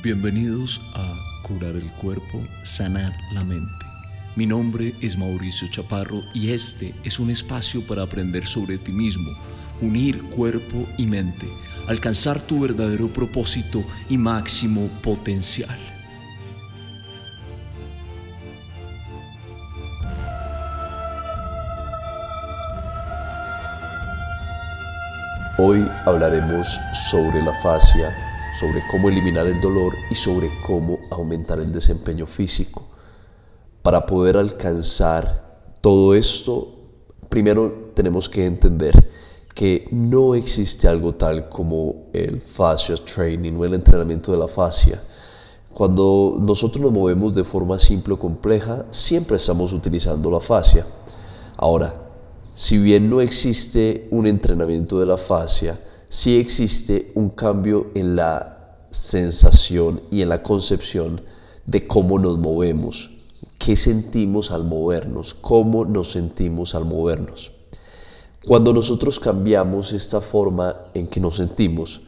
Bienvenidos a Curar el Cuerpo, Sanar la Mente. Mi nombre es Mauricio Chaparro y este es un espacio para aprender sobre ti mismo, unir cuerpo y mente, alcanzar tu verdadero propósito y máximo potencial. Hoy hablaremos sobre la fascia, sobre cómo eliminar el dolor y sobre cómo aumentar el desempeño físico. Para poder alcanzar todo esto, primero tenemos que entender que no existe algo tal como el fascia training o el entrenamiento de la fascia. Cuando nosotros nos movemos de forma simple o compleja, siempre estamos utilizando la fascia. Ahora, si bien no existe un entrenamiento de la fascia, sí existe un cambio en la sensación y en la concepción de cómo nos movemos, qué sentimos al movernos, cómo nos sentimos al movernos. Cuando nosotros cambiamos esta forma en que nos sentimos,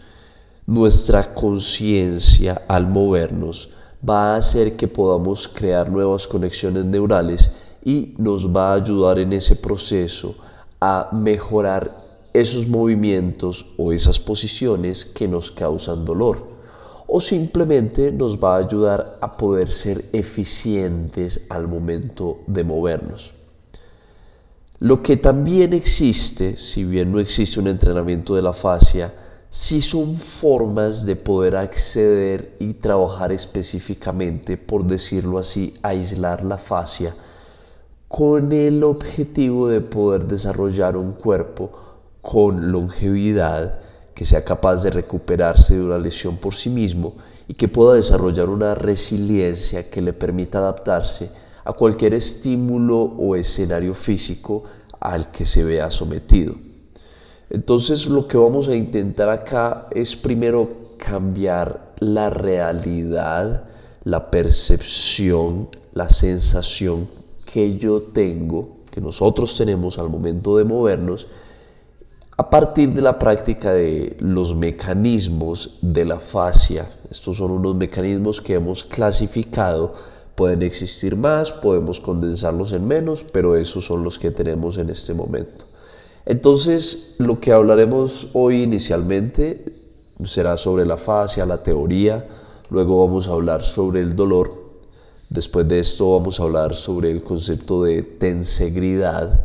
nuestra conciencia al movernos va a hacer que podamos crear nuevas conexiones neurales y nos va a ayudar en ese proceso a mejorar esos movimientos o esas posiciones que nos causan dolor. O simplemente nos va a ayudar a poder ser eficientes al momento de movernos. Lo que también existe, si bien no existe un entrenamiento de la fascia, sí son formas de poder acceder y trabajar específicamente, por decirlo así, aislar la fascia con el objetivo de poder desarrollar un cuerpo con longevidad, que sea capaz de recuperarse de una lesión por sí mismo y que pueda desarrollar una resiliencia que le permita adaptarse a cualquier estímulo o escenario físico al que se vea sometido. Entonces lo que vamos a intentar acá es primero cambiar la realidad, la percepción, la sensación que yo tengo, que nosotros tenemos al momento de movernos, a partir de la práctica de los mecanismos de la fascia. Estos son unos mecanismos que hemos clasificado. Pueden existir más, podemos condensarlos en menos, pero esos son los que tenemos en este momento. Entonces, lo que hablaremos hoy inicialmente será sobre la fascia, la teoría, luego vamos a hablar sobre el dolor Después de esto vamos a hablar sobre el concepto de tensegridad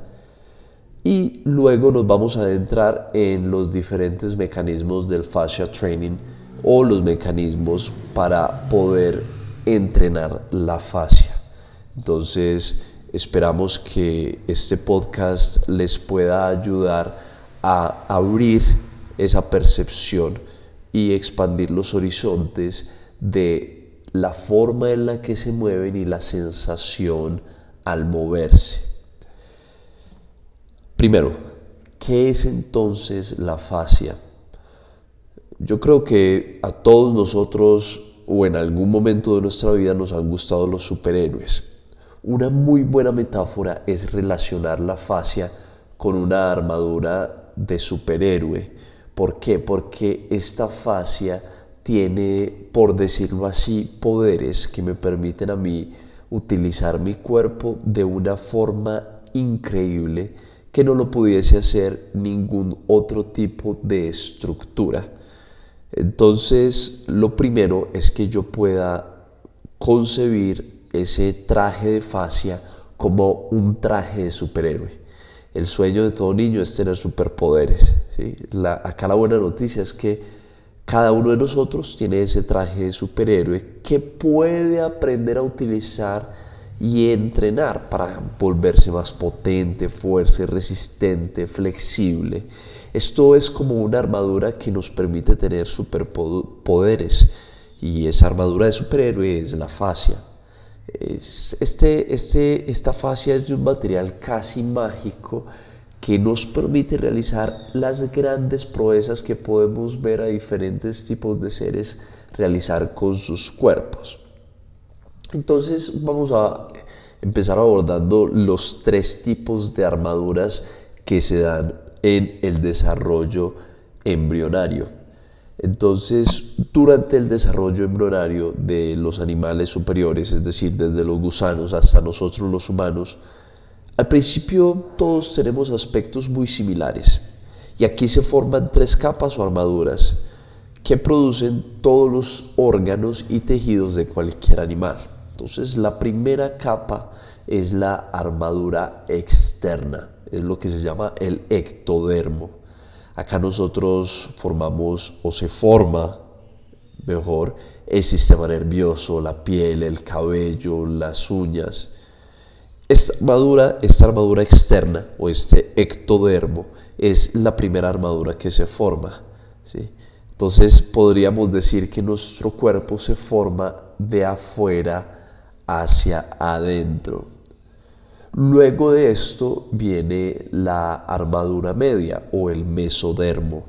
y luego nos vamos a adentrar en los diferentes mecanismos del fascia training o los mecanismos para poder entrenar la fascia. Entonces, esperamos que este podcast les pueda ayudar a abrir esa percepción y expandir los horizontes de la forma en la que se mueven y la sensación al moverse. Primero, ¿qué es entonces la fascia? Yo creo que a todos nosotros o en algún momento de nuestra vida nos han gustado los superhéroes. Una muy buena metáfora es relacionar la fascia con una armadura de superhéroe. ¿Por qué? Porque esta fascia tiene, por decirlo así, poderes que me permiten a mí utilizar mi cuerpo de una forma increíble que no lo pudiese hacer ningún otro tipo de estructura. Entonces, lo primero es que yo pueda concebir ese traje de fascia como un traje de superhéroe. El sueño de todo niño es tener superpoderes. acá la buena noticia es que cada uno de nosotros tiene ese traje de superhéroe que puede aprender a utilizar y entrenar para volverse más potente, fuerte, resistente, flexible. Esto es como una armadura que nos permite tener superpoderes y esa armadura de superhéroe es la fascia. Este, este, esta fascia es de un material casi mágico que nos permite realizar las grandes proezas que podemos ver a diferentes tipos de seres realizar con sus cuerpos. Entonces vamos a empezar abordando los tres tipos de armaduras que se dan en el desarrollo embrionario. Entonces, durante el desarrollo embrionario de los animales superiores, es decir, desde los gusanos hasta nosotros los humanos, al principio todos tenemos aspectos muy similares. Y aquí se forman tres capas o armaduras que producen todos los órganos y tejidos de cualquier animal. Entonces, la primera capa es la armadura externa, es lo que se llama el ectodermo. Acá nosotros formamos o se forma mejor el sistema nervioso, la piel, el cabello, las uñas. Esta armadura, esta armadura externa o este ectodermo es la primera armadura que se forma. ¿sí? Entonces podríamos decir que nuestro cuerpo se forma de afuera hacia adentro. Luego de esto viene la armadura media o el mesodermo.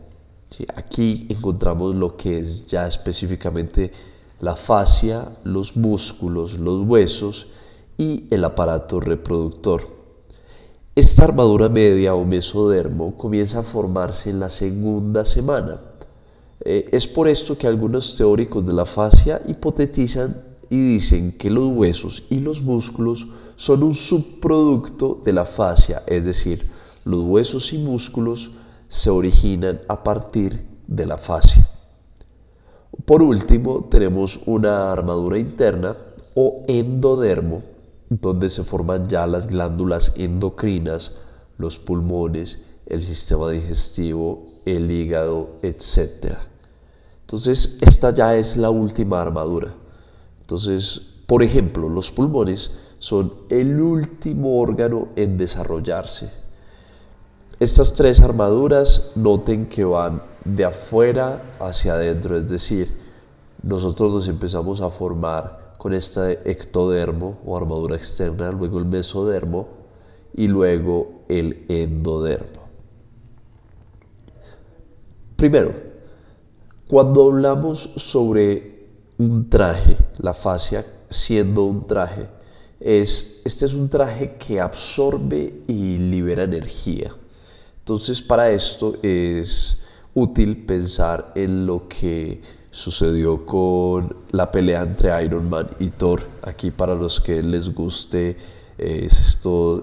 Aquí encontramos lo que es ya específicamente la fascia, los músculos, los huesos y el aparato reproductor. Esta armadura media o mesodermo comienza a formarse en la segunda semana. Eh, es por esto que algunos teóricos de la fascia hipotetizan y dicen que los huesos y los músculos son un subproducto de la fascia, es decir, los huesos y músculos se originan a partir de la fascia. Por último, tenemos una armadura interna o endodermo, donde se forman ya las glándulas endocrinas, los pulmones, el sistema digestivo, el hígado, etc. Entonces, esta ya es la última armadura. Entonces, por ejemplo, los pulmones son el último órgano en desarrollarse. Estas tres armaduras noten que van de afuera hacia adentro, es decir, nosotros nos empezamos a formar con este ectodermo o armadura externa, luego el mesodermo y luego el endodermo. Primero, cuando hablamos sobre un traje, la fascia siendo un traje, es, este es un traje que absorbe y libera energía. Entonces para esto es útil pensar en lo que sucedió con la pelea entre Iron Man y Thor. Aquí para los que les guste eh,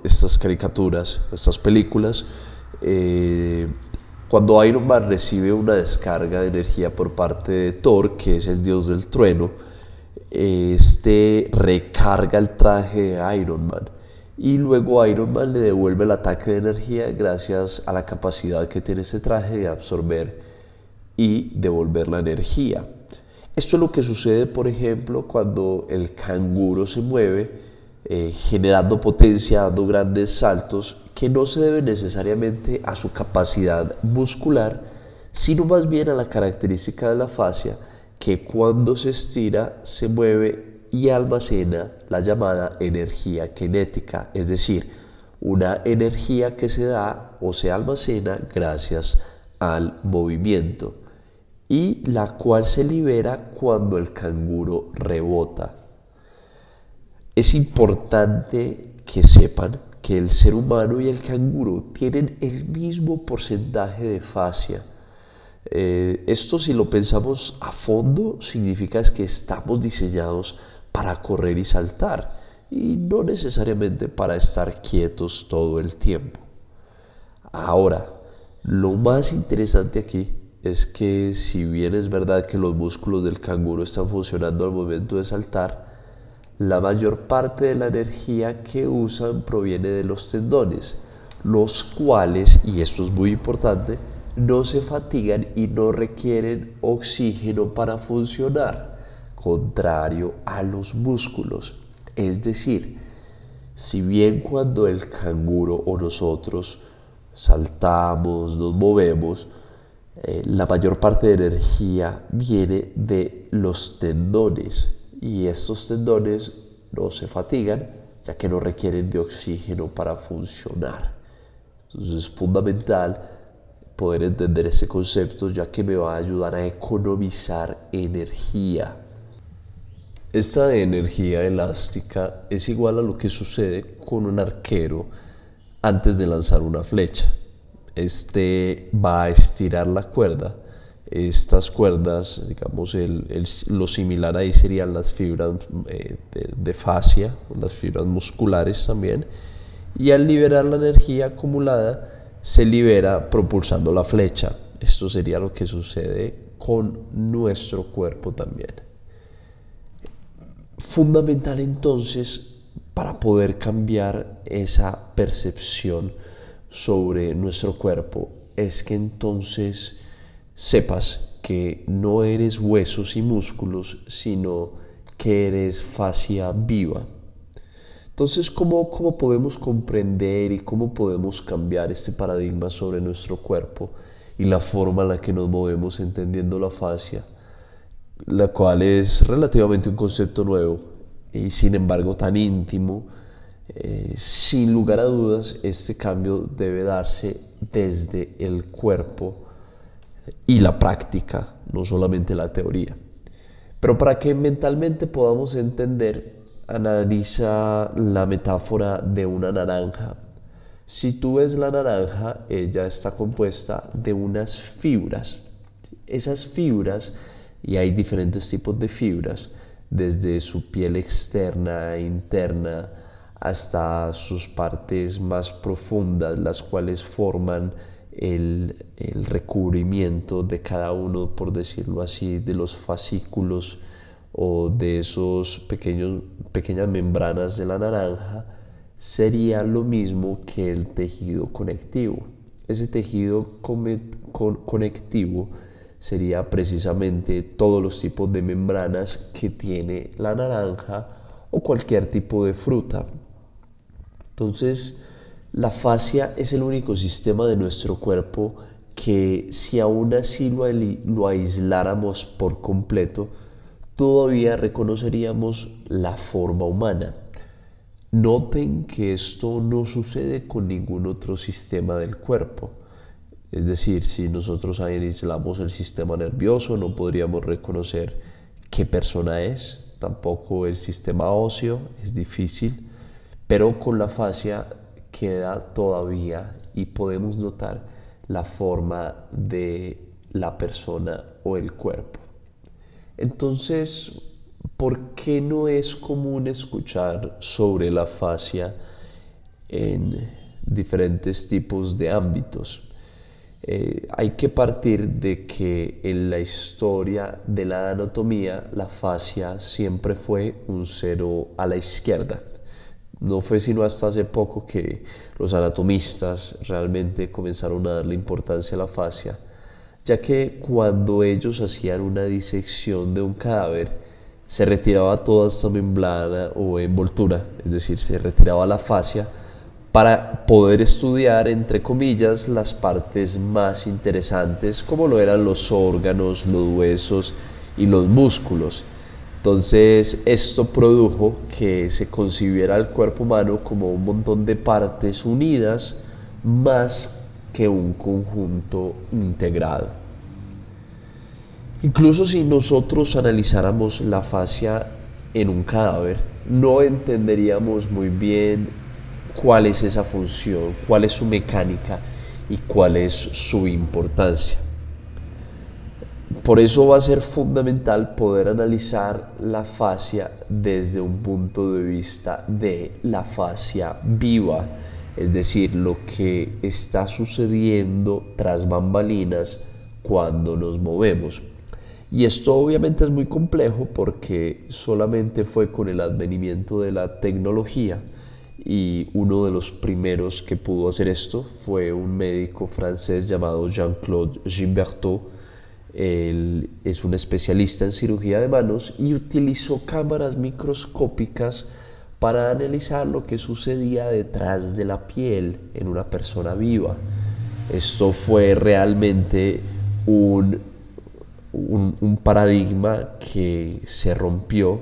estas caricaturas, estas películas, eh, cuando Iron Man recibe una descarga de energía por parte de Thor, que es el dios del trueno, este recarga el traje de Iron Man y luego Iron Man le devuelve el ataque de energía gracias a la capacidad que tiene este traje de absorber y devolver la energía. Esto es lo que sucede, por ejemplo, cuando el canguro se mueve, eh, generando potencia, dando grandes saltos, que no se debe necesariamente a su capacidad muscular, sino más bien a la característica de la fascia, que cuando se estira se mueve y almacena la llamada energía cinética, es decir, una energía que se da o se almacena gracias al movimiento y la cual se libera cuando el canguro rebota. Es importante que sepan que el ser humano y el canguro tienen el mismo porcentaje de fascia eh, esto si lo pensamos a fondo significa es que estamos diseñados para correr y saltar y no necesariamente para estar quietos todo el tiempo. Ahora, lo más interesante aquí es que si bien es verdad que los músculos del canguro están funcionando al momento de saltar, la mayor parte de la energía que usan proviene de los tendones, los cuales, y esto es muy importante, no se fatigan y no requieren oxígeno para funcionar, contrario a los músculos. Es decir, si bien cuando el canguro o nosotros saltamos, nos movemos, eh, la mayor parte de energía viene de los tendones y estos tendones no se fatigan ya que no requieren de oxígeno para funcionar. Entonces es fundamental poder entender ese concepto ya que me va a ayudar a economizar energía. Esta energía elástica es igual a lo que sucede con un arquero antes de lanzar una flecha. Este va a estirar la cuerda Estas cuerdas, digamos, lo similar ahí serían las fibras eh, de, de fascia, las fibras musculares también, y al liberar la energía acumulada se libera propulsando la flecha. Esto sería lo que sucede con nuestro cuerpo también. Fundamental entonces para poder cambiar esa percepción sobre nuestro cuerpo es que entonces sepas que no eres huesos y músculos, sino que eres fascia viva. Entonces, ¿cómo, ¿cómo podemos comprender y cómo podemos cambiar este paradigma sobre nuestro cuerpo y la forma en la que nos movemos entendiendo la fascia? La cual es relativamente un concepto nuevo y sin embargo tan íntimo. Eh, sin lugar a dudas, este cambio debe darse desde el cuerpo y la práctica, no solamente la teoría. Pero para que mentalmente podamos entender analiza la metáfora de una naranja. Si tú ves la naranja, ella está compuesta de unas fibras. Esas fibras, y hay diferentes tipos de fibras, desde su piel externa e interna hasta sus partes más profundas, las cuales forman el, el recubrimiento de cada uno, por decirlo así, de los fascículos o de esos pequeños, pequeñas membranas de la naranja sería lo mismo que el tejido conectivo. Ese tejido conectivo sería precisamente todos los tipos de membranas que tiene la naranja o cualquier tipo de fruta. Entonces, la fascia es el único sistema de nuestro cuerpo que si aún así lo, aisláramos por completo, todavía reconoceríamos la forma humana. Noten que esto no sucede con ningún otro sistema del cuerpo. Es decir, si nosotros aislamos el sistema nervioso, no podríamos reconocer qué persona es, tampoco el sistema óseo, es difícil, pero con la fascia queda todavía y podemos notar la forma de la persona o el cuerpo. Entonces, ¿por qué no es común escuchar sobre la fascia en diferentes tipos de ámbitos? Eh, hay que partir de que en la historia de la anatomía la fascia siempre fue un cero a la izquierda. No fue sino hasta hace poco que los anatomistas realmente comenzaron a darle importancia a la fascia ya que cuando ellos hacían una disección de un cadáver, se retiraba toda esta membrana o envoltura, es decir, se retiraba la fascia para poder estudiar, entre comillas, las partes más interesantes, como lo eran los órganos, los huesos y los músculos. Entonces, esto produjo que se concibiera el cuerpo humano como un montón de partes unidas más que un conjunto integrado. Incluso si nosotros analizáramos la fascia en un cadáver, no entenderíamos muy bien cuál es esa función, cuál es su mecánica y cuál es su importancia. Por eso va a ser fundamental poder analizar la fascia desde un punto de vista de la fascia viva, es decir, lo que está sucediendo tras bambalinas cuando nos movemos. Y esto obviamente es muy complejo porque solamente fue con el advenimiento de la tecnología y uno de los primeros que pudo hacer esto fue un médico francés llamado Jean-Claude Gimbertot. Él es un especialista en cirugía de manos y utilizó cámaras microscópicas para analizar lo que sucedía detrás de la piel en una persona viva. Esto fue realmente un, un, paradigma que se rompió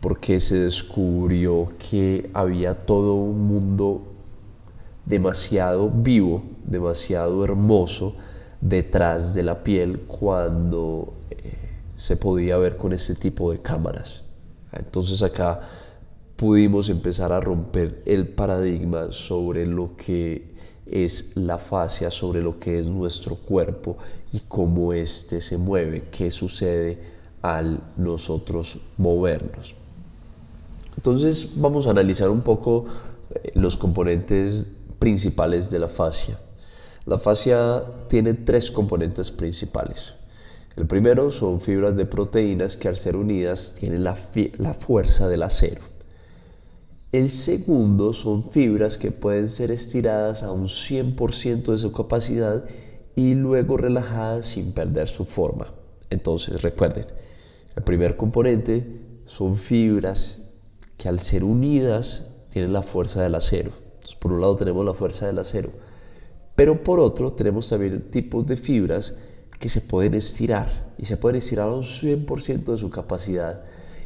porque se descubrió que había todo un mundo demasiado vivo, demasiado hermoso detrás de la piel cuando eh, se podía ver con este tipo de cámaras. Entonces acá pudimos empezar a romper el paradigma sobre lo que es la fascia sobre lo que es nuestro cuerpo y cómo éste se mueve, qué sucede al nosotros movernos. Entonces vamos a analizar un poco eh, los componentes principales de la fascia. La fascia tiene tres componentes principales. El primero son fibras de proteínas que al ser unidas tienen la, la fuerza del acero. El segundo son fibras que pueden ser estiradas a un 100% de su capacidad y luego relajadas sin perder su forma. Entonces recuerden, el primer componente son fibras que al ser unidas tienen la fuerza del acero. por un lado tenemos la fuerza del acero, pero por otro tenemos también tipos de fibras que se pueden estirar y se pueden estirar a un 100% de su capacidad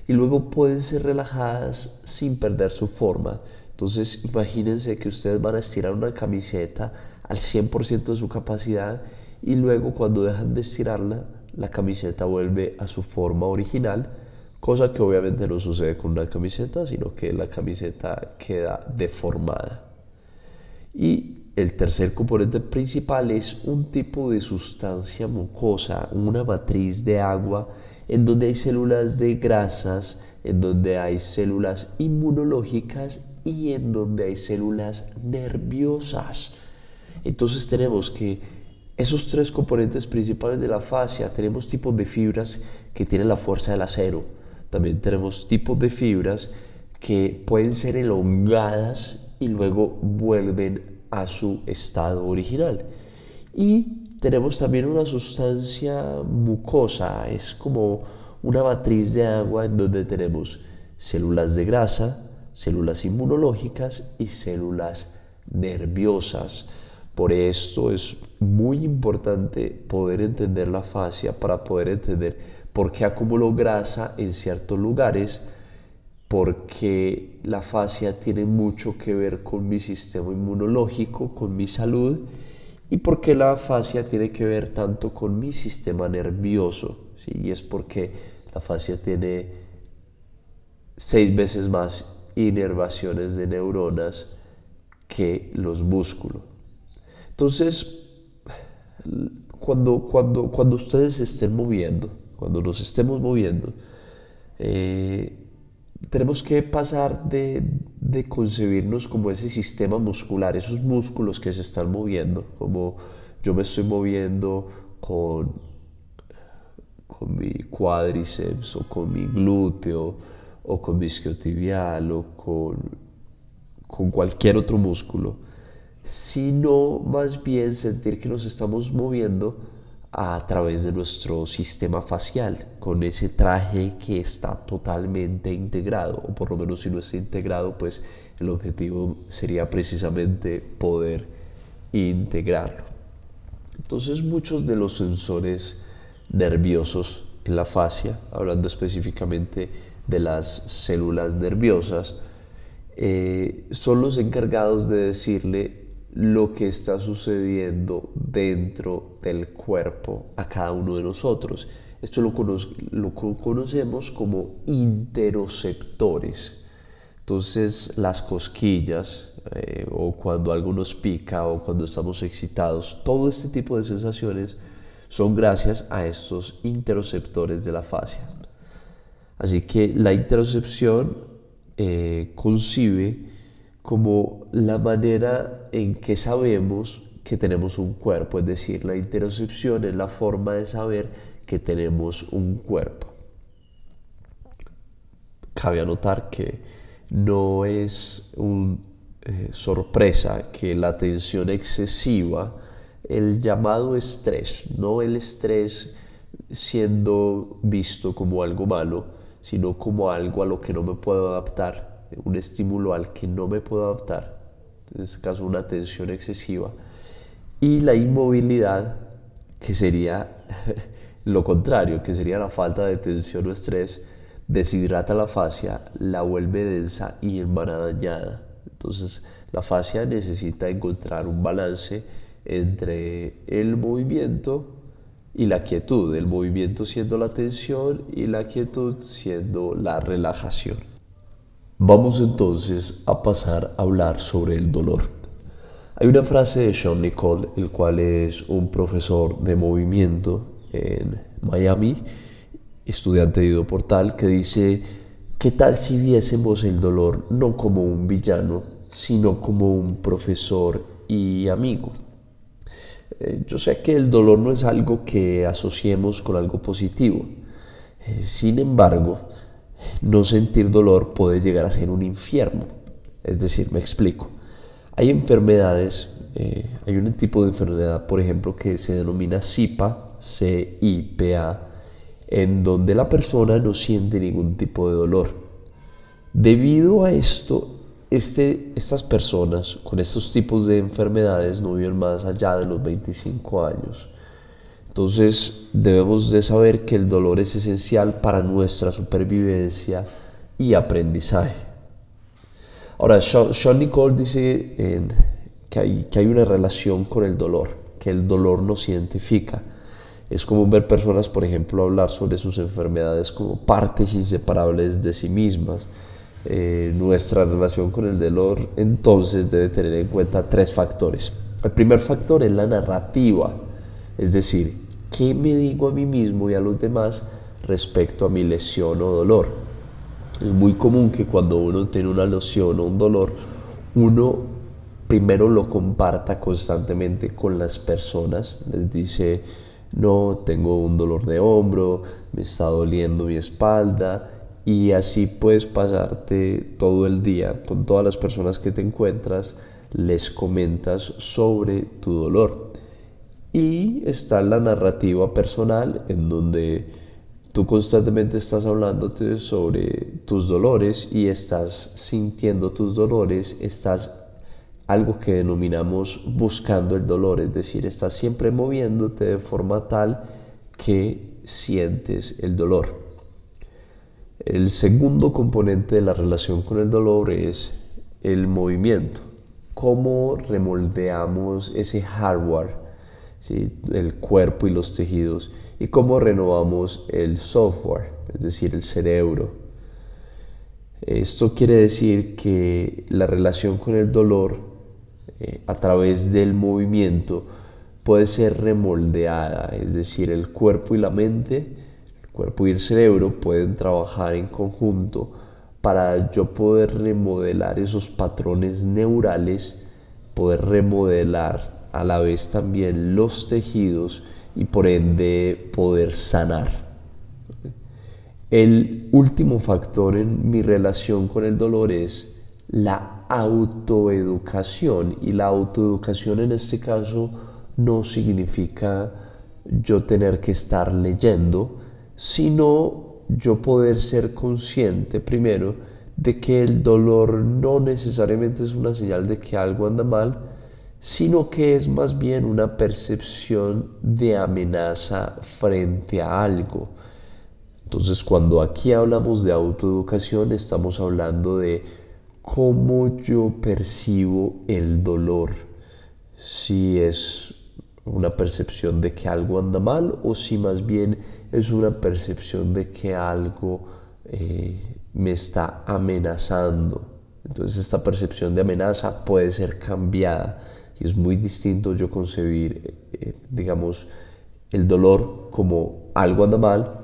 y luego pueden ser relajadas sin perder su forma. Entonces imagínense que ustedes van a estirar una camiseta al 100% de su capacidad y luego cuando dejan de estirarla, la camiseta vuelve a su forma original, cosa que obviamente no sucede con una camiseta, sino que la camiseta queda deformada. Y el tercer componente principal es un tipo de sustancia mucosa, una matriz de agua en donde hay células de grasas, en donde hay células inmunológicas y en donde hay células nerviosas. Entonces tenemos que esos tres componentes principales de la fascia, tenemos tipos de fibras que tienen la fuerza del acero, también tenemos tipos de fibras que pueden ser elongadas y luego vuelven a su estado original. Y tenemos también una sustancia mucosa, es como una matriz de agua en donde tenemos células de grasa, células inmunológicas y células nerviosas. Por esto es muy importante poder entender la fascia para poder entender por qué acumulo grasa en ciertos lugares, porque la fascia tiene mucho que ver con mi sistema inmunológico, con mi salud y porque la fascia tiene que ver tanto con mi sistema nervioso, ¿sí? y es porque la fascia tiene seis veces más inervaciones de neuronas que los músculos. Entonces, cuando, cuando, cuando ustedes se estén moviendo, cuando nos estemos moviendo, eh, tenemos que pasar de, concebirnos como ese sistema muscular, esos músculos que se están moviendo, como yo me estoy moviendo con, con mi cuádriceps o con mi glúteo o con mi isquiotibial o con, con cualquier otro músculo, sino más bien sentir que nos estamos moviendo a través de nuestro sistema facial, con ese traje que está totalmente integrado, o por lo menos si no está integrado, pues el objetivo sería precisamente poder integrarlo. Entonces muchos de los sensores nerviosos en la fascia, hablando específicamente de las células nerviosas, eh, son los encargados de decirle lo que está sucediendo dentro del cuerpo a cada uno de nosotros. Esto lo, lo conocemos como interoceptores. Entonces las cosquillas eh, o cuando algo nos pica o cuando estamos excitados, todo este tipo de sensaciones son gracias a estos interoceptores de la fascia. Así que la interocepción eh, concibe como la manera en que sabemos que tenemos un cuerpo, es decir, la interocepción es la forma de saber que tenemos un cuerpo. Cabe anotar que no es una eh, sorpresa que la tensión excesiva, el llamado estrés, no el estrés siendo visto como algo malo, sino como algo a lo que no me puedo adaptar, un estímulo al que no me puedo adaptar, en este caso una tensión excesiva, y la inmovilidad, que sería lo contrario, que sería la falta de tensión o estrés, deshidrata la fascia, la vuelve densa y dañada. Entonces la fascia necesita encontrar un balance entre el movimiento y la quietud, el movimiento siendo la tensión y la quietud siendo la relajación. Vamos entonces a pasar a hablar sobre el dolor. Hay una frase de Sean Nicole, el cual es un profesor de movimiento en Miami, estudiante de Ido Portal, que dice, ¿qué tal si viésemos el dolor no como un villano, sino como un profesor y amigo? Eh, yo sé que el dolor no es algo que asociemos con algo positivo. Eh, sin embargo, no sentir dolor puede llegar a ser un infierno. Es decir, me explico. Hay enfermedades, eh, hay un tipo de enfermedad, por ejemplo, que se denomina CIPA, C-I-P-A, en donde la persona no siente ningún tipo de dolor. Debido a esto, este, estas personas con estos tipos de enfermedades no viven más allá de los 25 años. Entonces debemos de saber que el dolor es esencial para nuestra supervivencia y aprendizaje. Ahora, Sean, Nicole dice que, hay, que hay una relación con el dolor, que el dolor nos identifica. Es como ver personas, por ejemplo, hablar sobre sus enfermedades como partes inseparables de sí mismas eh, nuestra relación con el dolor, entonces debe tener en cuenta tres factores. El primer factor es la narrativa, es decir, qué me digo a mí mismo y a los demás respecto a mi lesión o dolor. Es muy común que cuando uno tiene una lesión o un dolor, uno primero lo comparta constantemente con las personas, les dice, no, tengo un dolor de hombro, me está doliendo mi espalda, y así puedes pasarte todo el día con todas las personas que te encuentras, les comentas sobre tu dolor. Y está la narrativa personal en donde tú constantemente estás hablándote sobre tus dolores y estás sintiendo tus dolores, estás algo que denominamos buscando el dolor, es decir, estás siempre moviéndote de forma tal que sientes el dolor. El segundo componente de la relación con el dolor es el movimiento. Cómo remoldeamos ese hardware, el cuerpo y los tejidos, y cómo renovamos el software, es decir, el cerebro. Esto quiere decir que la relación con el dolor eh, a través del movimiento puede ser remoldeada, es decir, el cuerpo y la mente cuerpo y el cerebro pueden trabajar en conjunto para yo poder remodelar esos patrones neurales, poder remodelar a la vez también los tejidos y por ende poder sanar. El último factor en mi relación con el dolor es la autoeducación y la autoeducación en este caso no significa yo tener que estar leyendo, sino yo poder ser consciente primero de que el dolor no necesariamente es una señal de que algo anda mal, sino que es más bien una percepción de amenaza frente a algo. Entonces cuando aquí hablamos de autoeducación estamos hablando de cómo yo percibo el dolor, si es una percepción de que algo anda mal o si más bien es una percepción de que algo eh, me está amenazando. Entonces esta percepción de amenaza puede ser cambiada es muy distinto yo concebir, eh, digamos, el dolor como algo anda mal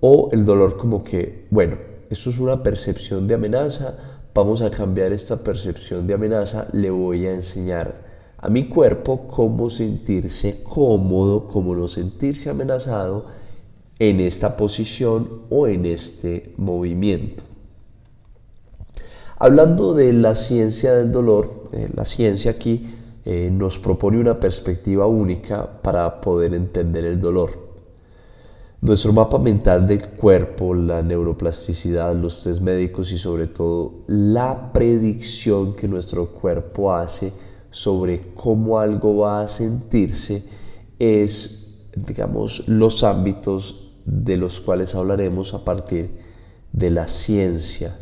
o el dolor como que, bueno, esto es una percepción de amenaza, vamos a cambiar esta percepción de amenaza, le voy a enseñar a mi cuerpo cómo sentirse cómodo, cómo no sentirse amenazado en esta posición o en este movimiento. Hablando de la ciencia del dolor, eh, la ciencia aquí eh, nos propone una perspectiva única para poder entender el dolor. Nuestro mapa mental del cuerpo, la neuroplasticidad, los test médicos y sobre todo la predicción que nuestro cuerpo hace sobre cómo algo va a sentirse es, digamos, los ámbitos de los cuales hablaremos a partir de la ciencia.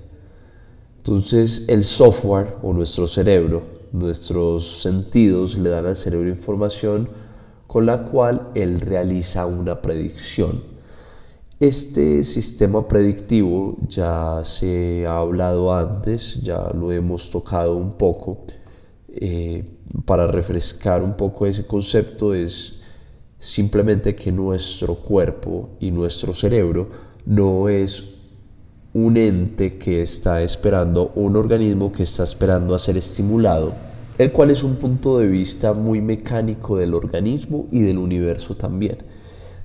Entonces el software o nuestro cerebro, nuestros sentidos le dan al cerebro información con la cual él realiza una predicción. Este sistema predictivo ya se ha hablado antes, ya lo hemos tocado un poco, eh, para refrescar un poco ese concepto, es simplemente que nuestro cuerpo y nuestro cerebro no es un ente que está esperando, un organismo que está esperando a ser estimulado, el cual es un punto de vista muy mecánico del organismo y del universo también,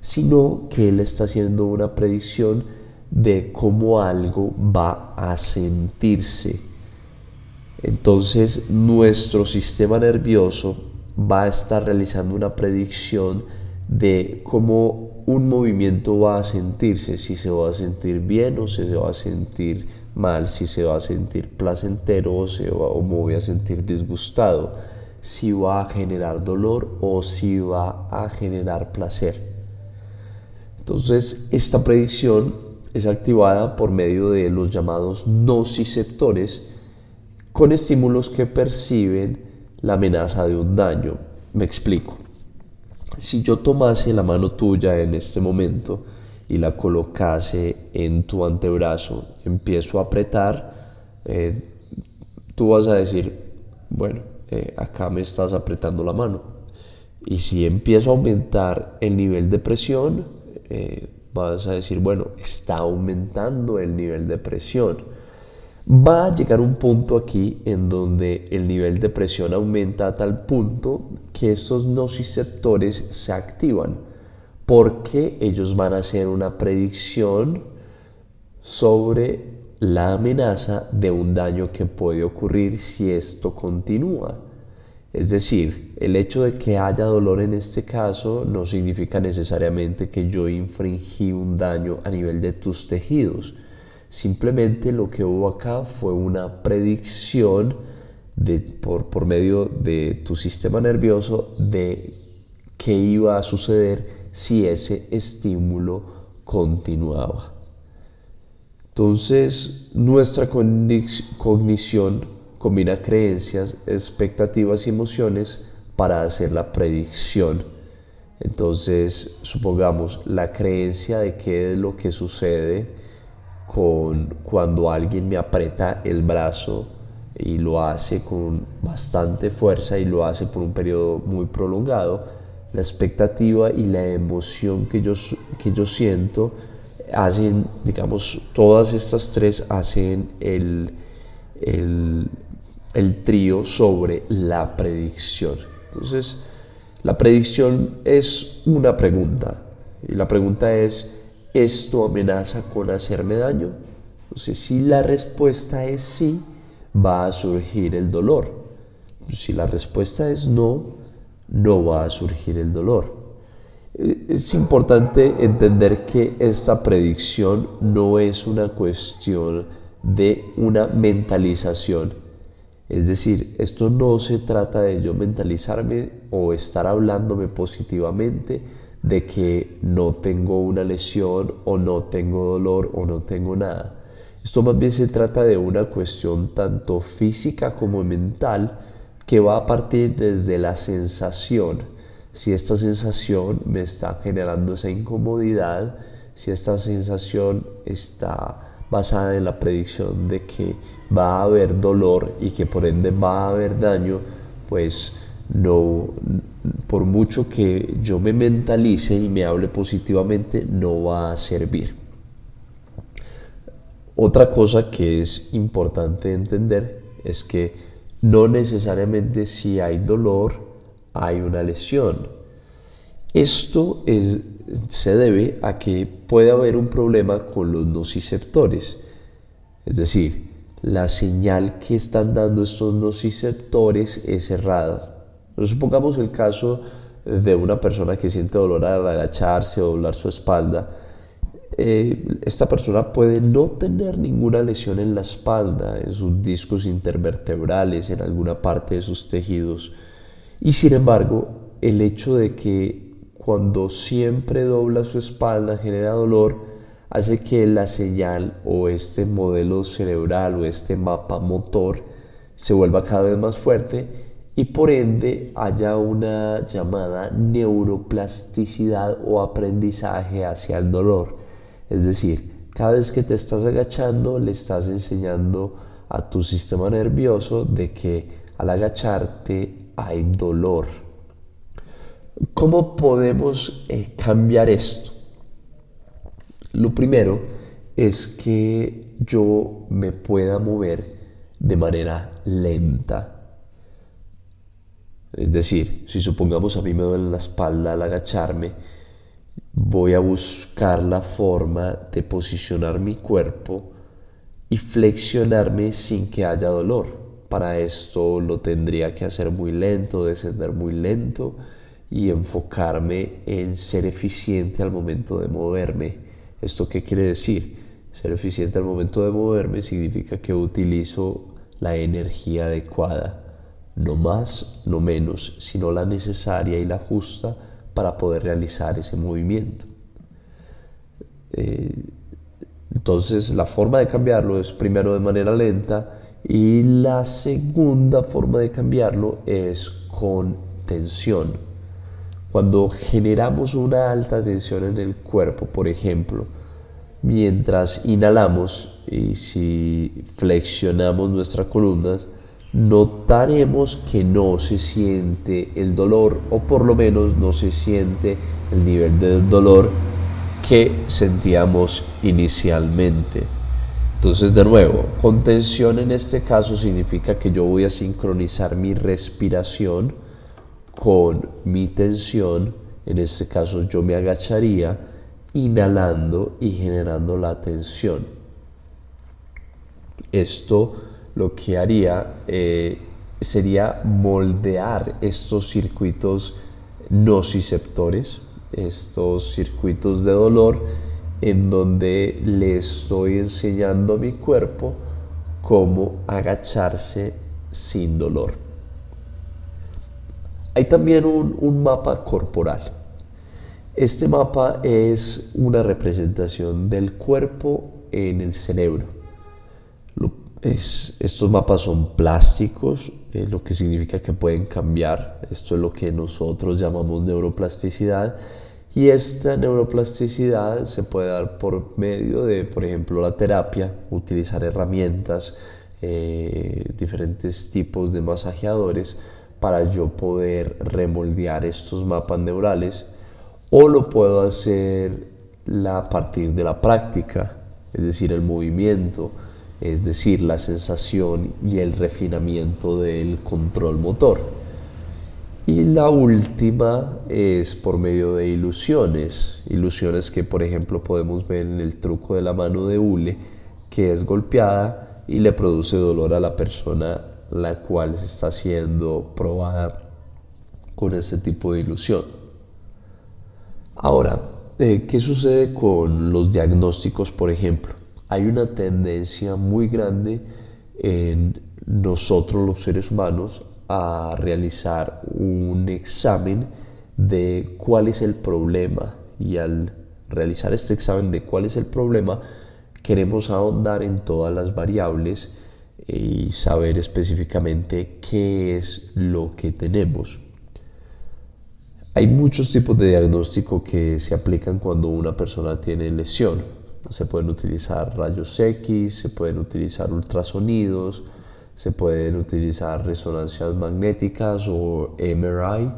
sino que él está haciendo una predicción de cómo algo va a sentirse. Entonces nuestro sistema nervioso va a estar realizando una predicción de cómo un movimiento va a sentirse, si se va a sentir bien o si se va a sentir mal, si se va a sentir placentero o, se va, o me voy a sentir disgustado, si va a generar dolor o si va a generar placer. Entonces, esta predicción es activada por medio de los llamados nociceptores con estímulos que perciben la amenaza de un daño. Me explico si yo tomase la mano tuya en este momento y la colocase en tu antebrazo, empiezo a apretar, eh, tú vas a decir, bueno, eh, acá me estás apretando la mano. Y si empiezo a aumentar el nivel de presión, eh, vas a decir, bueno, está aumentando el nivel de presión va a llegar un punto aquí en donde el nivel de presión aumenta a tal punto que estos nociceptores se activan porque ellos van a hacer una predicción sobre la amenaza de un daño que puede ocurrir si esto continúa. Es decir, el hecho de que haya dolor en este caso no significa necesariamente que yo infringí un daño a nivel de tus tejidos Simplemente lo que hubo acá fue una predicción de, por, por medio de tu sistema nervioso de qué iba a suceder si ese estímulo continuaba. Entonces, nuestra cognición combina creencias, expectativas y emociones para hacer la predicción. Entonces, supongamos la creencia de qué es lo que sucede con cuando alguien me aprieta el brazo y lo hace con bastante fuerza y lo hace por un periodo muy prolongado, la expectativa y la emoción que yo, que yo siento hacen, digamos, todas estas tres hacen el, el, el trío sobre la predicción. Entonces, la predicción es una pregunta y la pregunta es, ¿esto amenaza con hacerme daño? Entonces, si la respuesta es sí, va a surgir el dolor. Si la respuesta es no, no va a surgir el dolor. Eh, es importante entender que esta predicción no es una cuestión de una mentalización. Es decir, esto no se trata de yo mentalizarme o estar hablándome positivamente, de que no tengo una lesión o no tengo dolor o no tengo nada. Esto más bien se trata de una cuestión tanto física como mental que va a partir desde la sensación. Si esta sensación me está generando esa incomodidad, si esta sensación está basada en la predicción de que va a haber dolor y que por ende va a haber daño, pues no, por mucho que yo me mentalice y me hable positivamente, no va a servir. Otra cosa que es importante entender es que no necesariamente si hay dolor hay una lesión. Esto es, se debe a que puede haber un problema con los nociceptores. Es decir, la señal que están dando estos nociceptores es errada supongamos el caso de una persona que siente dolor al agacharse o doblar su espalda. Eh, esta persona puede no tener ninguna lesión en la espalda, en sus discos intervertebrales, en alguna parte de sus tejidos. Y sin embargo, el hecho de que cuando siempre dobla su espalda genera dolor, hace que la señal o este modelo cerebral o este mapa motor se vuelva cada vez más fuerte y por ende haya una llamada neuroplasticidad o aprendizaje hacia el dolor. Es decir, cada vez que te estás agachando le estás enseñando a tu sistema nervioso de que al agacharte hay dolor. ¿Cómo podemos eh, cambiar esto? Lo primero es que yo me pueda mover de manera lenta. Es decir, si supongamos a mí me duele la espalda al agacharme, voy a buscar la forma de posicionar mi cuerpo y flexionarme sin que haya dolor. Para esto lo tendría que hacer muy lento, descender muy lento y enfocarme en ser eficiente al momento de moverme. ¿Esto qué quiere decir? Ser eficiente al momento de moverme significa que utilizo la energía adecuada, no más, no menos, sino la necesaria y la justa para poder realizar ese movimiento. Eh, entonces la forma de cambiarlo es primero de manera lenta y la segunda forma de cambiarlo es con tensión. Cuando generamos una alta tensión en el cuerpo, por ejemplo, mientras inhalamos y si flexionamos nuestras columnas, notaremos que no se siente el dolor o por lo menos no se siente el nivel de dolor que sentíamos inicialmente. Entonces, de nuevo, contención en este caso significa que yo voy a sincronizar mi respiración con mi tensión. En este caso, yo me agacharía inhalando y generando la tensión. Esto lo que haría eh, sería moldear estos circuitos nociceptores, estos circuitos de dolor, en donde le estoy enseñando a mi cuerpo cómo agacharse sin dolor. Hay también un, un mapa corporal. Este mapa es una representación del cuerpo en el cerebro estos mapas son plásticos, eh, lo que significa que pueden cambiar. Esto es lo que nosotros llamamos neuroplasticidad. Y esta neuroplasticidad se puede dar por medio de, por ejemplo, la terapia, utilizar herramientas, eh, diferentes tipos de masajeadores para yo poder remoldear estos mapas neurales. O lo puedo hacer a partir de la práctica, es decir, el movimiento es decir, la sensación y el refinamiento del control motor. Y la última es por medio de ilusiones, ilusiones que por ejemplo podemos ver en el truco de la mano de hule, que es golpeada y le produce dolor a la persona la cual se está siendo probada con ese tipo de ilusión. Ahora, eh, ¿qué sucede con los diagnósticos, por ejemplo? Hay una tendencia muy grande en nosotros los seres humanos a realizar un examen de cuál es el problema y al realizar este examen de cuál es el problema queremos ahondar en todas las variables y saber específicamente qué es lo que tenemos. Hay muchos tipos de diagnóstico que se aplican cuando una persona tiene lesión se pueden utilizar rayos X, se pueden utilizar ultrasonidos, se pueden utilizar resonancias magnéticas o MRI.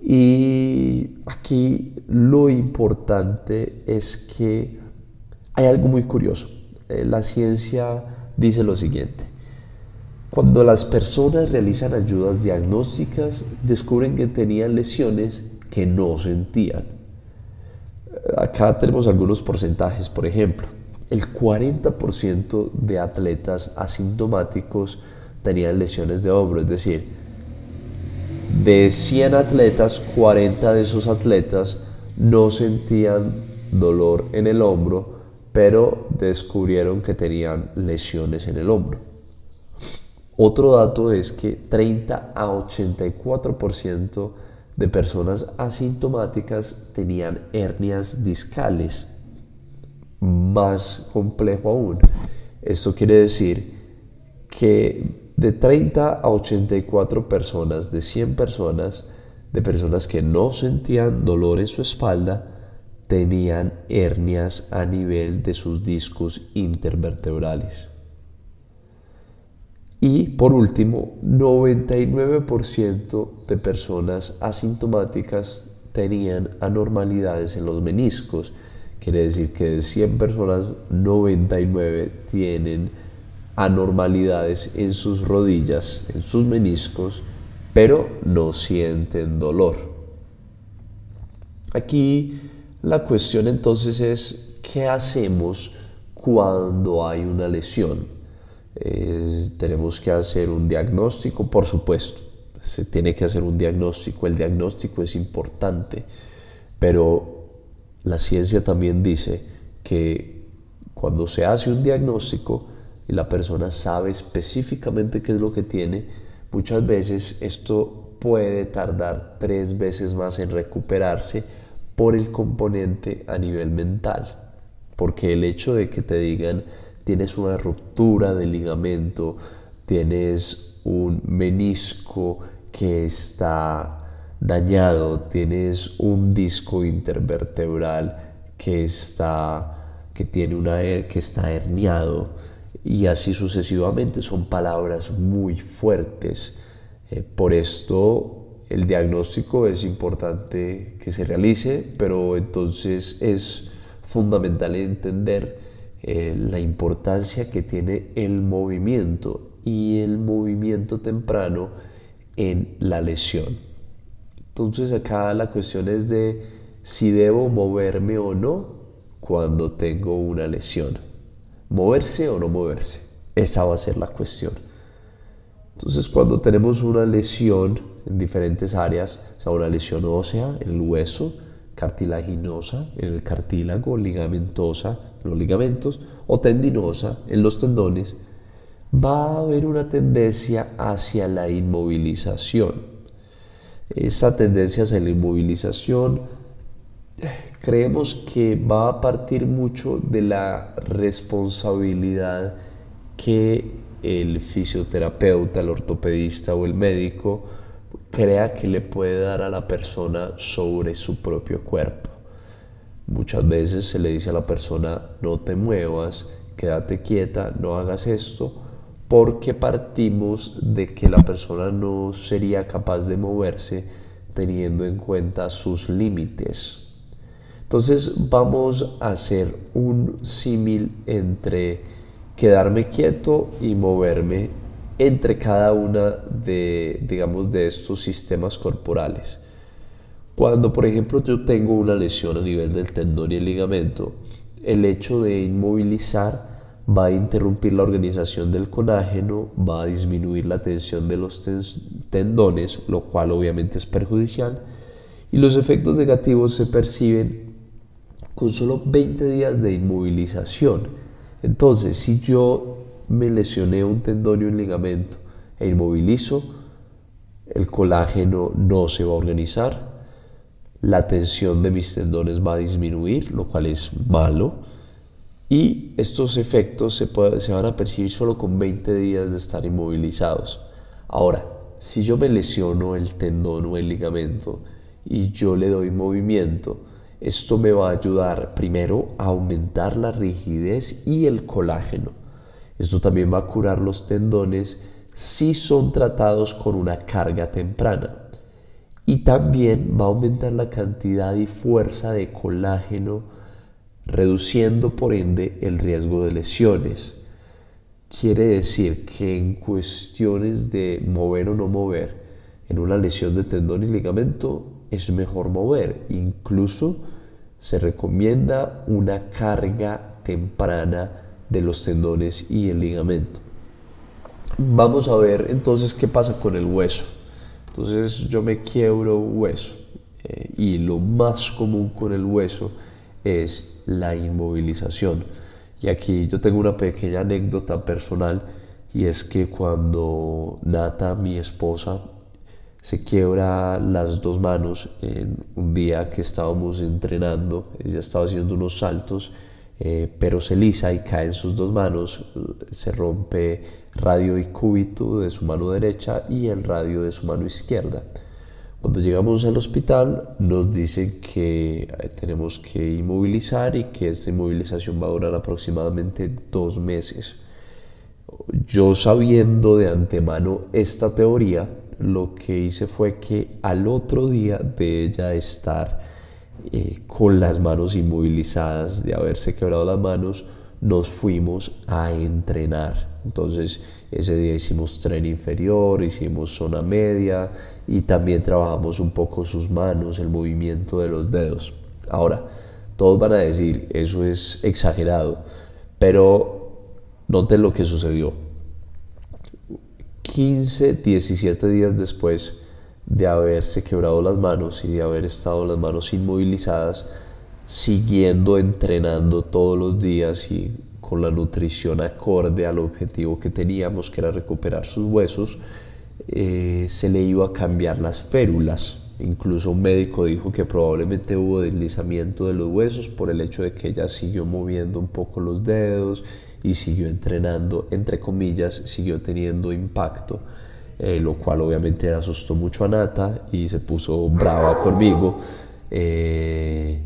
Y aquí lo importante es que hay algo muy curioso. Eh, la ciencia dice lo siguiente. Cuando las personas realizan ayudas diagnósticas, descubren que tenían lesiones que no sentían acá tenemos algunos porcentajes. Por ejemplo, el 40% de atletas asintomáticos tenían lesiones de hombro, es decir, de 100 atletas, 40 de esos atletas no sentían dolor en el hombro, pero descubrieron que tenían lesiones en el hombro. Otro dato es que 30 a 84% de personas asintomáticas tenían hernias discales. Más complejo aún. Esto quiere decir que de 30 a 84 personas, de 100 personas, de personas que no sentían dolor en su espalda, tenían hernias a nivel de sus discos intervertebrales. Y por último, 99% de personas asintomáticas tenían anormalidades en los meniscos. Quiere decir que de 100 personas, 99 tienen anormalidades en sus rodillas, en sus meniscos, pero no sienten dolor. Aquí la cuestión entonces es, ¿qué hacemos cuando hay una lesión? Tenemos que hacer un diagnóstico, por supuesto, se tiene que hacer un diagnóstico, el diagnóstico es importante, pero la ciencia también dice que cuando se hace un diagnóstico y la persona sabe específicamente qué es lo que tiene, muchas veces esto puede tardar tres veces más en recuperarse por el componente a nivel mental. Porque el hecho de que te digan tienes una ruptura de ligamento, tienes un menisco que está dañado, tienes un disco intervertebral que está que tiene una que está herniado y así sucesivamente son palabras muy fuertes. Eh, por esto el diagnóstico es importante que se realice, pero entonces es fundamental entender eh, la importancia que tiene el movimiento y el movimiento temprano en la lesión. Entonces acá la cuestión es de si debo moverme o no cuando tengo una lesión. Moverse o no moverse. Esa va a ser la cuestión. Entonces cuando tenemos una lesión en diferentes áreas, o sea, una lesión ósea el hueso, cartilaginosa el cartílago, ligamentosa en los ligamentos o tendinosa en los tendones, va a haber una tendencia hacia la inmovilización. Esa tendencia hacia la inmovilización creemos que va a partir mucho de la responsabilidad que el fisioterapeuta, el ortopedista o el médico crea que le puede dar a la persona sobre su propio cuerpo. Muchas veces se le dice a la persona no te muevas, quédate quieta, no hagas esto, porque partimos de que la persona no sería capaz de moverse teniendo en cuenta sus límites. Entonces vamos a hacer un símil entre quedarme quieto y moverme entre cada una de, digamos, de estos sistemas corporales. Cuando, por ejemplo, yo tengo una lesión a nivel del tendón y el ligamento, el hecho de inmovilizar va a interrumpir la organización del colágeno, va a disminuir la tensión de los tendones, lo cual obviamente es perjudicial, y los efectos negativos se perciben con solo 20 días de inmovilización. Entonces, si yo me lesioné un tendón y un ligamento e inmovilizo, el colágeno no se va a organizar, la tensión de mis tendones va a disminuir, lo cual es malo, y estos efectos se, se van a percibir solo con 20 días de estar inmovilizados. Ahora, si yo me lesiono el tendón o el ligamento y yo le doy movimiento, esto me va a ayudar primero a aumentar la rigidez y el colágeno. Esto también va a curar los tendones si son tratados con una carga temprana. Y también va a aumentar la cantidad y fuerza de colágeno, reduciendo por ende el riesgo de lesiones. Quiere decir que en cuestiones de mover o no mover, en una lesión de tendón y ligamento, es mejor mover. Incluso se recomienda una carga temprana de los tendones y el ligamento. Vamos a ver entonces qué pasa con el hueso. Entonces yo me quiebro hueso eh, y lo más común con el hueso es la inmovilización. Y aquí yo tengo una pequeña anécdota personal y es que cuando Nata, mi esposa, se quiebra las dos manos en un día que estábamos entrenando, ella estaba haciendo unos saltos, eh, pero se lisa y cae en sus dos manos, se rompe radio y cúbito de su mano derecha y el radio de su mano izquierda. Cuando llegamos al hospital nos dicen que eh, tenemos que inmovilizar y que esta inmovilización va a durar aproximadamente dos meses. Yo sabiendo de antemano esta teoría, lo que hice fue que al otro día de ella estar eh, con las manos inmovilizadas, de haberse quebrado las manos, nos fuimos a entrenar. Entonces ese día hicimos tren inferior, hicimos zona media y también trabajamos un poco sus manos, el movimiento de los dedos. Ahora, todos van a decir, eso es exagerado, pero noten lo que sucedió. 15, 17 días después de haberse quebrado las manos y de haber estado las manos inmovilizadas, siguiendo entrenando todos los días y con la nutrición acorde al objetivo que teníamos, que era recuperar sus huesos, eh, se le iba a cambiar las férulas. Incluso un médico dijo que probablemente hubo deslizamiento de los huesos por el hecho de que ella siguió moviendo un poco los dedos y siguió entrenando, entre comillas, siguió teniendo impacto, eh, lo cual obviamente asustó mucho a Nata y se puso brava conmigo. Eh,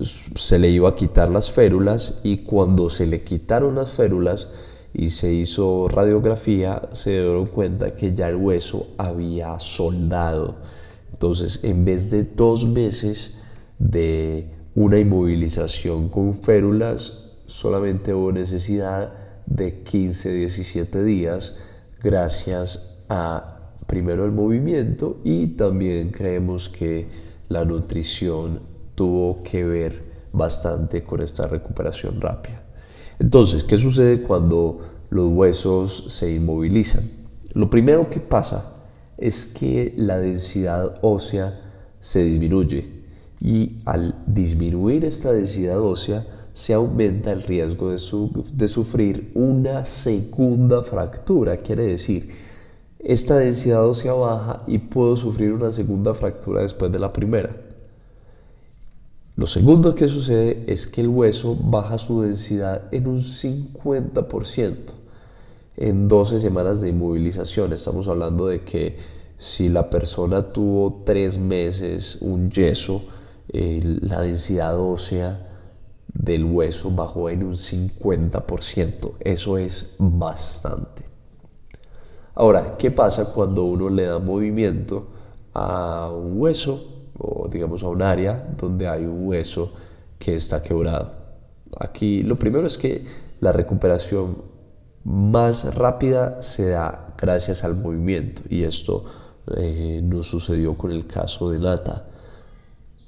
se le iba a quitar las férulas y cuando se le quitaron las férulas y se hizo radiografía, se dieron cuenta que ya el hueso había soldado. Entonces, en vez de dos meses de una inmovilización con férulas, solamente hubo necesidad de 15, 17 días gracias a primero el movimiento y también creemos que la nutrición tuvo que ver bastante con esta recuperación rápida. Entonces, ¿qué sucede cuando los huesos se inmovilizan? Lo primero que pasa es que la densidad ósea se disminuye y al disminuir esta densidad ósea se aumenta el riesgo de, sufrir una segunda fractura. Quiere decir, esta densidad ósea baja y puedo sufrir una segunda fractura después de la primera. Lo segundo que sucede es que el hueso baja su densidad en un 50% en 12 semanas de inmovilización. Estamos hablando de que si la persona tuvo tres meses un yeso, la densidad ósea del hueso bajó en un 50%. Eso es bastante. Ahora, ¿qué pasa cuando uno le da movimiento a un hueso o digamos a un área donde hay un hueso que está quebrado. Aquí lo primero es que la recuperación más rápida se da gracias al movimiento y esto eh, nos sucedió con el caso de Nata.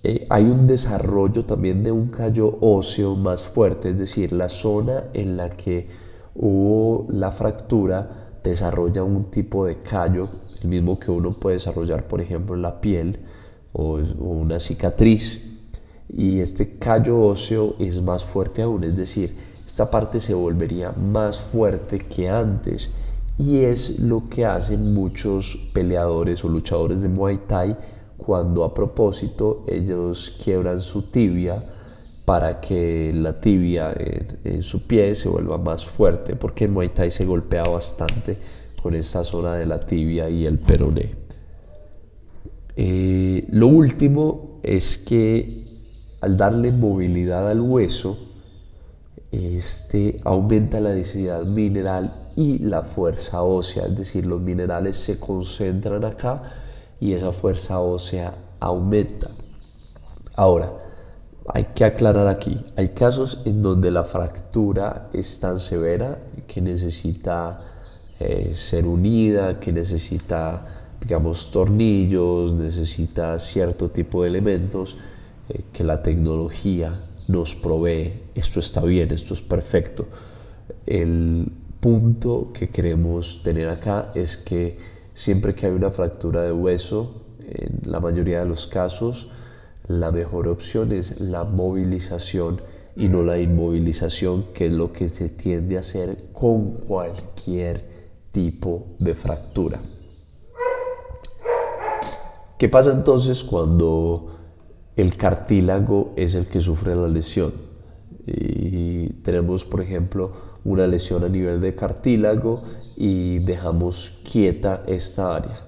Eh, hay un desarrollo también de un callo óseo más fuerte, es decir, la zona en la que hubo la fractura desarrolla un tipo de callo, el mismo que uno puede desarrollar, por ejemplo, en la piel, o, una cicatriz y este callo óseo es más fuerte aún, es decir, esta parte se volvería más fuerte que antes y es lo que hacen muchos peleadores o luchadores de Muay Thai cuando a propósito ellos quiebran su tibia para que la tibia en, su pie se vuelva más fuerte porque en Muay Thai se golpea bastante con esta zona de la tibia y el peroné. Eh, lo último es que al darle movilidad al hueso, este aumenta la densidad mineral y la fuerza ósea, es decir, los minerales se concentran acá y esa fuerza ósea aumenta. Ahora, hay que aclarar aquí, hay casos en donde la fractura es tan severa que necesita eh, ser unida, que necesita digamos, tornillos, necesita cierto tipo de elementos eh, que la tecnología nos provee. Esto está bien, esto es perfecto. El punto que queremos tener acá es que siempre que hay una fractura de hueso, en la mayoría de los casos, la mejor opción es la movilización y no la inmovilización, que es lo que se tiende a hacer con cualquier tipo de fractura. ¿Qué pasa entonces cuando el cartílago es el que sufre la lesión? Y tenemos, por ejemplo, una lesión a nivel de cartílago y dejamos quieta esta área.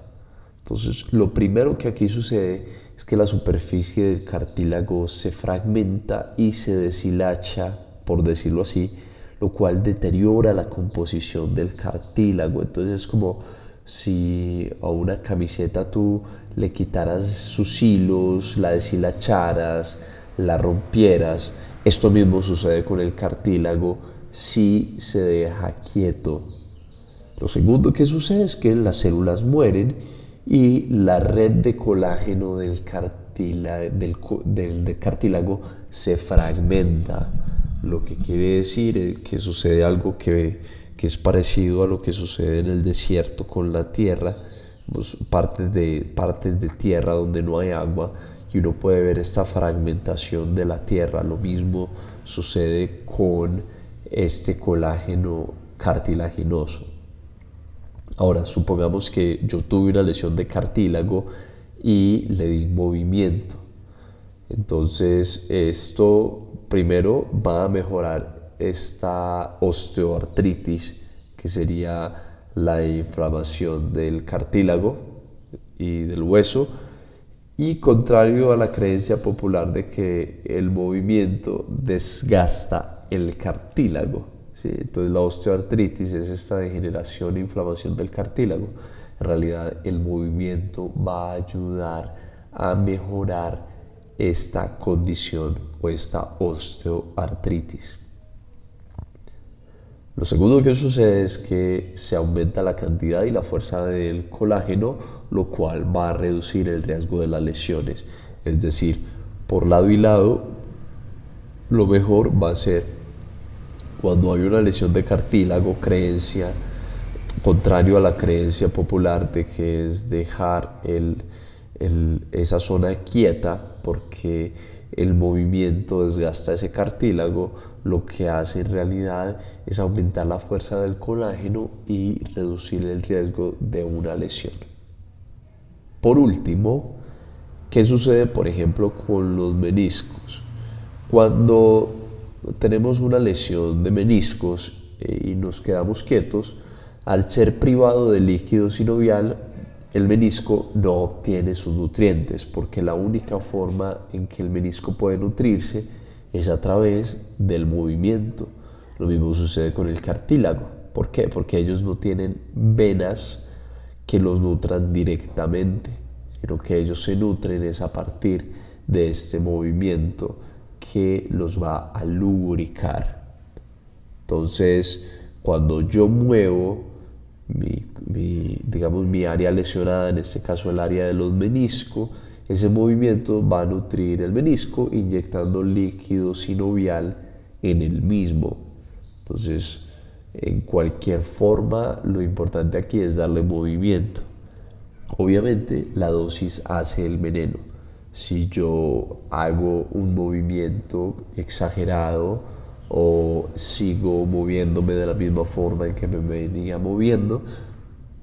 Entonces, lo primero que aquí sucede es que la superficie del cartílago se fragmenta y se deshilacha, por decirlo así, lo cual deteriora la composición del cartílago. Entonces es como si a una camiseta tú le quitaras sus hilos, la deshilacharas, la rompieras. Esto mismo sucede con el cartílago si se deja quieto. Lo segundo que sucede es que las células mueren y la red de colágeno del, cartílago se fragmenta, lo que quiere decir que sucede algo que, que, es parecido a lo que sucede en el desierto con la tierra, pues, partes, de, partes de tierra donde no hay agua y uno puede ver esta fragmentación de la tierra. Lo mismo sucede con este colágeno cartilaginoso. Ahora, supongamos que yo tuve una lesión de cartílago y le di movimiento. Entonces, esto primero va a mejorar esta osteoartritis, que sería la inflamación del cartílago y del hueso, y contrario a la creencia popular de que el movimiento desgasta el cartílago. Entonces la osteoartritis es esta degeneración e inflamación del cartílago. En realidad el movimiento va a ayudar a mejorar esta condición o esta osteoartritis. Lo segundo que sucede es que se aumenta la cantidad y la fuerza del colágeno, lo cual va a reducir el riesgo de las lesiones. Es decir, por lado y lado, lo mejor va a ser cuando hay una lesión de cartílago, creencia, contrario a la creencia popular de que es dejar esa zona quieta porque el movimiento desgasta ese cartílago, lo que hace en realidad es aumentar la fuerza del colágeno y reducir el riesgo de una lesión. Por último, ¿qué sucede por ejemplo con los meniscos? Cuando tenemos una lesión de meniscos eh, y nos quedamos quietos, al ser privado de líquido sinovial, el menisco no obtiene sus nutrientes, porque la única forma en que el menisco puede nutrirse es a través del movimiento. Lo mismo sucede con el cartílago. ¿Por qué? Porque ellos no tienen venas que los nutran directamente, sino que ellos se nutren es a partir de este movimiento que los va a lubricar. Entonces, cuando yo muevo mi, digamos, mi área lesionada, en este caso el área de los meniscos, ese movimiento va a nutrir el menisco inyectando líquido sinovial en el mismo. Entonces, en cualquier forma, lo importante aquí es darle movimiento. Obviamente, la dosis hace el veneno si yo hago un movimiento exagerado o sigo moviéndome de la misma forma en que me venía moviendo,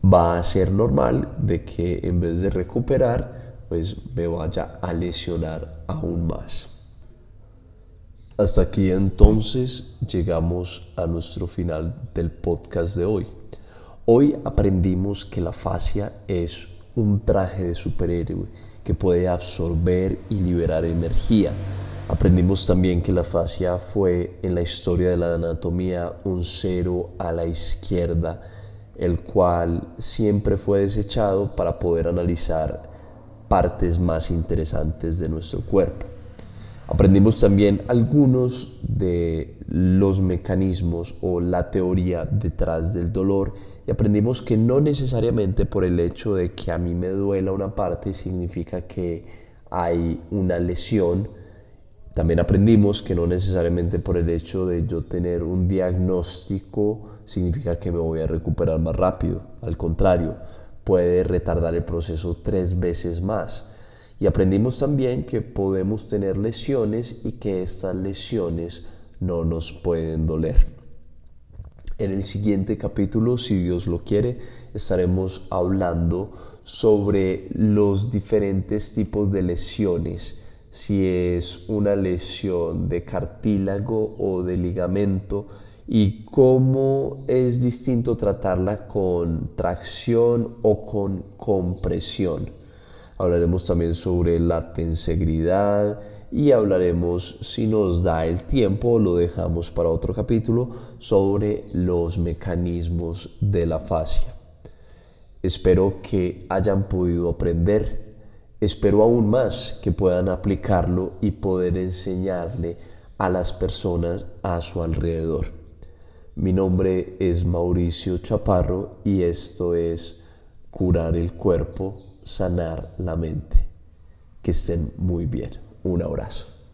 va a ser normal de que en vez de recuperar, pues me vaya a lesionar aún más. Hasta aquí entonces llegamos a nuestro final del podcast de hoy. Hoy aprendimos que la fascia es un traje de superhéroe que puede absorber y liberar energía. Aprendimos también que la fascia fue en la historia de la anatomía un cero a la izquierda, el cual siempre fue desechado para poder analizar partes más interesantes de nuestro cuerpo. Aprendimos también algunos de los mecanismos o la teoría detrás del dolor y aprendimos que no necesariamente por el hecho de que a mí me duela una parte significa que hay una lesión. También aprendimos que no necesariamente por el hecho de yo tener un diagnóstico significa que me voy a recuperar más rápido. Al contrario, puede retardar el proceso tres veces más. Y aprendimos también que podemos tener lesiones y que estas lesiones no nos pueden doler. En el siguiente capítulo, si Dios lo quiere, estaremos hablando sobre los diferentes tipos de lesiones, si es una lesión de cartílago o de ligamento y cómo es distinto tratarla con tracción o con compresión. Hablaremos también sobre la tensegridad, y hablaremos, si nos da el tiempo, lo dejamos para otro capítulo, sobre los mecanismos de la fascia. Espero que hayan podido aprender, espero aún más que puedan aplicarlo y poder enseñarle a las personas a su alrededor. Mi nombre es Mauricio Chaparro y esto es Curar el cuerpo, sanar la mente. Que estén muy bien. Un abrazo.